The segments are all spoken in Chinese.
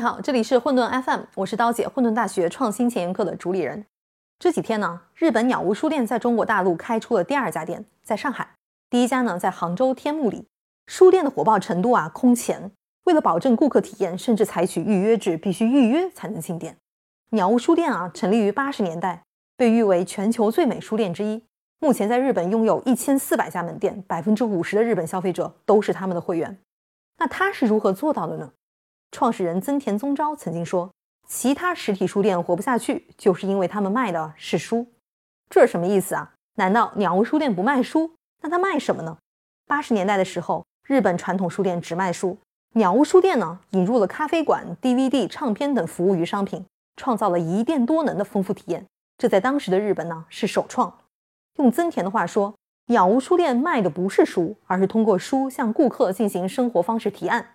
你好，这里是混沌 FM，我是刀姐，混沌大学创新前沿课的主理人。这几天呢，日本鸟屋书店在中国大陆开出了第二家店，在上海。第一家呢，在杭州天目里。书店的火爆程度啊，空前。为了保证顾客体验，甚至采取预约制，必须预约才能进店。鸟屋书店啊，成立于八十年代，被誉为全球最美书店之一。目前在日本拥有一千四百家门店，百分之五十的日本消费者都是他们的会员。那他是如何做到的呢？创始人增田宗昭曾经说：“其他实体书店活不下去，就是因为他们卖的是书。”这是什么意思啊？难道鸟屋书店不卖书？那他卖什么呢？八十年代的时候，日本传统书店只卖书，鸟屋书店呢引入了咖啡馆、DVD、唱片等服务于商品，创造了一店多能的丰富体验。这在当时的日本呢是首创。用增田的话说，鸟屋书店卖的不是书，而是通过书向顾客进行生活方式提案。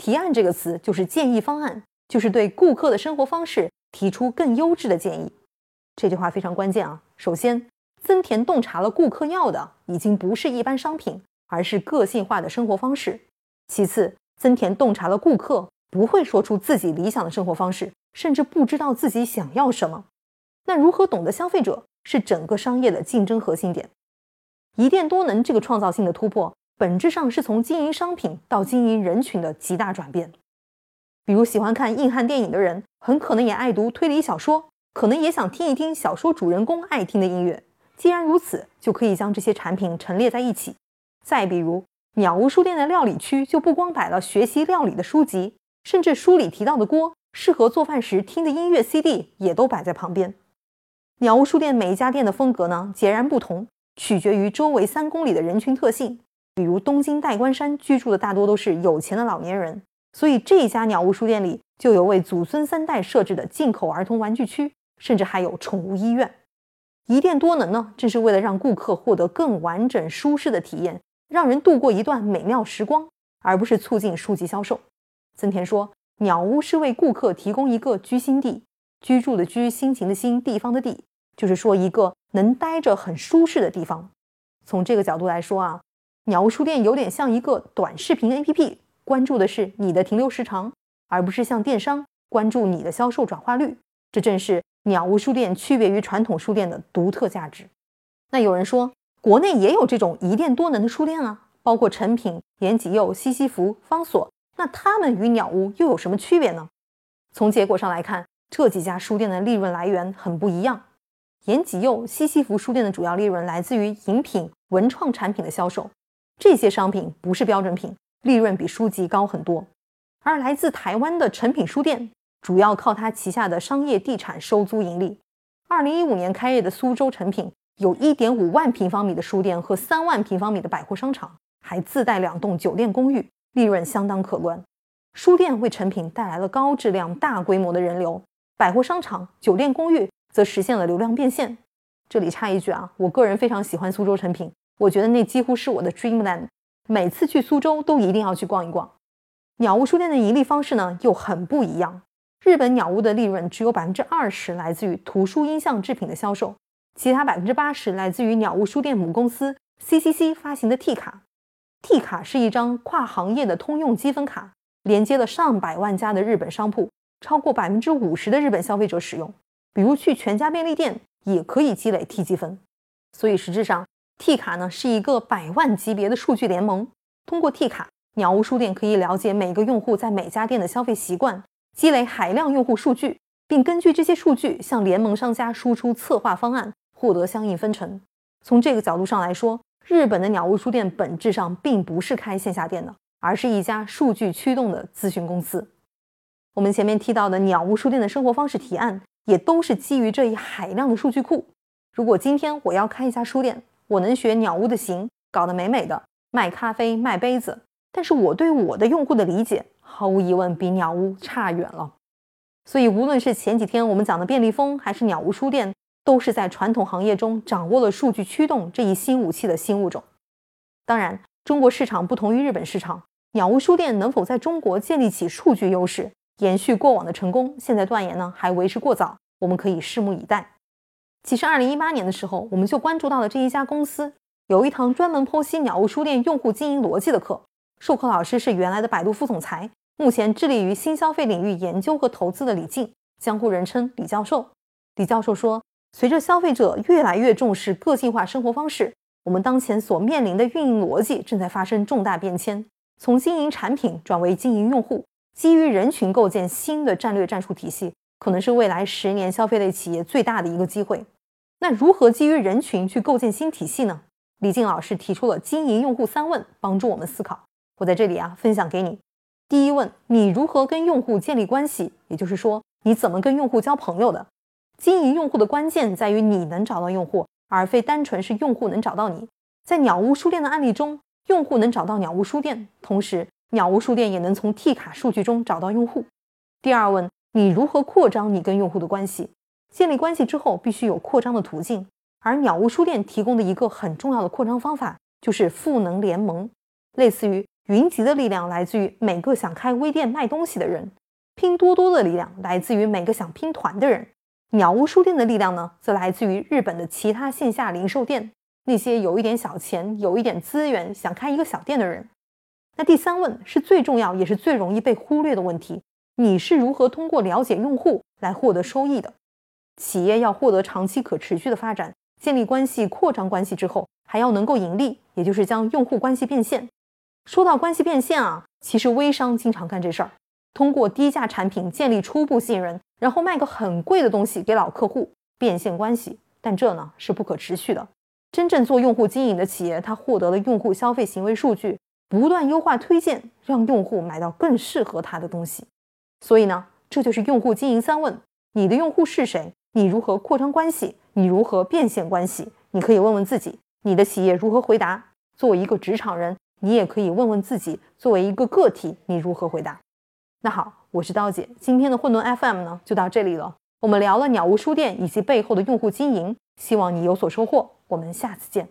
提案这个词就是建议方案，就是对顾客的生活方式提出更优质的建议。这句话非常关键啊！首先，增田洞察了顾客要的已经不是一般商品，而是个性化的生活方式。其次，增田洞察了顾客不会说出自己理想的生活方式，甚至不知道自己想要什么。那如何懂得消费者是整个商业的竞争核心点？一店多能这个创造性的突破。本质上是从经营商品到经营人群的极大转变。比如喜欢看硬汉电影的人，很可能也爱读推理小说，可能也想听一听小说主人公爱听的音乐。既然如此，就可以将这些产品陈列在一起。再比如，鸟屋书店的料理区就不光摆了学习料理的书籍，甚至书里提到的锅、适合做饭时听的音乐 CD 也都摆在旁边。鸟屋书店每一家店的风格呢，截然不同，取决于周围三公里的人群特性。比如东京代官山居住的大多都是有钱的老年人，所以这家鸟屋书店里就有为祖孙三代设置的进口儿童玩具区，甚至还有宠物医院。一店多能呢，正是为了让顾客获得更完整舒适的体验，让人度过一段美妙时光，而不是促进书籍销售。曾田说，鸟屋是为顾客提供一个居心地，居住的居，心情的心，地方的地，就是说一个能待着很舒适的地方。从这个角度来说啊。鸟屋书店有点像一个短视频 APP，关注的是你的停留时长，而不是像电商关注你的销售转化率。这正是鸟屋书店区别于传统书店的独特价值。那有人说，国内也有这种一店多能的书店啊，包括诚品、延吉佑、西西弗、方所，那他们与鸟屋又有什么区别呢？从结果上来看，这几家书店的利润来源很不一样。延吉佑、西西弗书店的主要利润来自于饮品、文创产品的销售。这些商品不是标准品，利润比书籍高很多。而来自台湾的诚品书店，主要靠它旗下的商业地产收租盈利。二零一五年开业的苏州诚品，有一点五万平方米的书店和三万平方米的百货商场，还自带两栋酒店公寓，利润相当可观。书店为诚品带来了高质量、大规模的人流，百货商场、酒店公寓则实现了流量变现。这里插一句啊，我个人非常喜欢苏州诚品。我觉得那几乎是我的 dreamland，每次去苏州都一定要去逛一逛。鸟屋书店的盈利方式呢又很不一样。日本鸟屋的利润只有百分之二十来自于图书音像制品的销售，其他百分之八十来自于鸟屋书店母公司 CCC 发行的 T 卡。T 卡是一张跨行业的通用积分卡，连接了上百万家的日本商铺，超过百分之五十的日本消费者使用。比如去全家便利店也可以积累 T 积分。所以实质上。T 卡呢是一个百万级别的数据联盟，通过 T 卡，鸟屋书店可以了解每个用户在每家店的消费习惯，积累海量用户数据，并根据这些数据向联盟商家输出策划方案，获得相应分成。从这个角度上来说，日本的鸟屋书店本质上并不是开线下店的，而是一家数据驱动的咨询公司。我们前面提到的鸟屋书店的生活方式提案，也都是基于这一海量的数据库。如果今天我要开一家书店，我能学鸟屋的形，搞得美美的，卖咖啡、卖杯子，但是我对我的用户的理解，毫无疑问比鸟屋差远了。所以，无论是前几天我们讲的便利蜂，还是鸟屋书店，都是在传统行业中掌握了数据驱动这一新武器的新物种。当然，中国市场不同于日本市场，鸟屋书店能否在中国建立起数据优势，延续过往的成功，现在断言呢还为时过早，我们可以拭目以待。其实，二零一八年的时候，我们就关注到了这一家公司有一堂专门剖析鸟屋书店用户经营逻辑的课。授课老师是原来的百度副总裁，目前致力于新消费领域研究和投资的李静，江湖人称李教授。李教授说，随着消费者越来越重视个性化生活方式，我们当前所面临的运营逻辑正在发生重大变迁，从经营产品转为经营用户，基于人群构建新的战略战术体系，可能是未来十年消费类企业最大的一个机会。那如何基于人群去构建新体系呢？李静老师提出了经营用户三问，帮助我们思考。我在这里啊，分享给你。第一问，你如何跟用户建立关系？也就是说，你怎么跟用户交朋友的？经营用户的关键在于你能找到用户，而非单纯是用户能找到你。在鸟屋书店的案例中，用户能找到鸟屋书店，同时鸟屋书店也能从 T 卡数据中找到用户。第二问，你如何扩张你跟用户的关系？建立关系之后，必须有扩张的途径。而鸟屋书店提供的一个很重要的扩张方法就是赋能联盟，类似于云集的力量来自于每个想开微店卖东西的人，拼多多的力量来自于每个想拼团的人，鸟屋书店的力量呢，则来自于日本的其他线下零售店，那些有一点小钱、有一点资源想开一个小店的人。那第三问是最重要也是最容易被忽略的问题：你是如何通过了解用户来获得收益的？企业要获得长期可持续的发展。建立关系、扩张关系之后，还要能够盈利，也就是将用户关系变现。说到关系变现啊，其实微商经常干这事儿，通过低价产品建立初步信任，然后卖个很贵的东西给老客户变现关系。但这呢是不可持续的。真正做用户经营的企业，它获得了用户消费行为数据，不断优化推荐，让用户买到更适合他的东西。所以呢，这就是用户经营三问：你的用户是谁？你如何扩张关系？你如何变现关系？你可以问问自己，你的企业如何回答？作为一个职场人，你也可以问问自己，作为一个个体，你如何回答？那好，我是刀姐，今天的混沌 FM 呢就到这里了。我们聊了鸟屋书店以及背后的用户经营，希望你有所收获。我们下次见。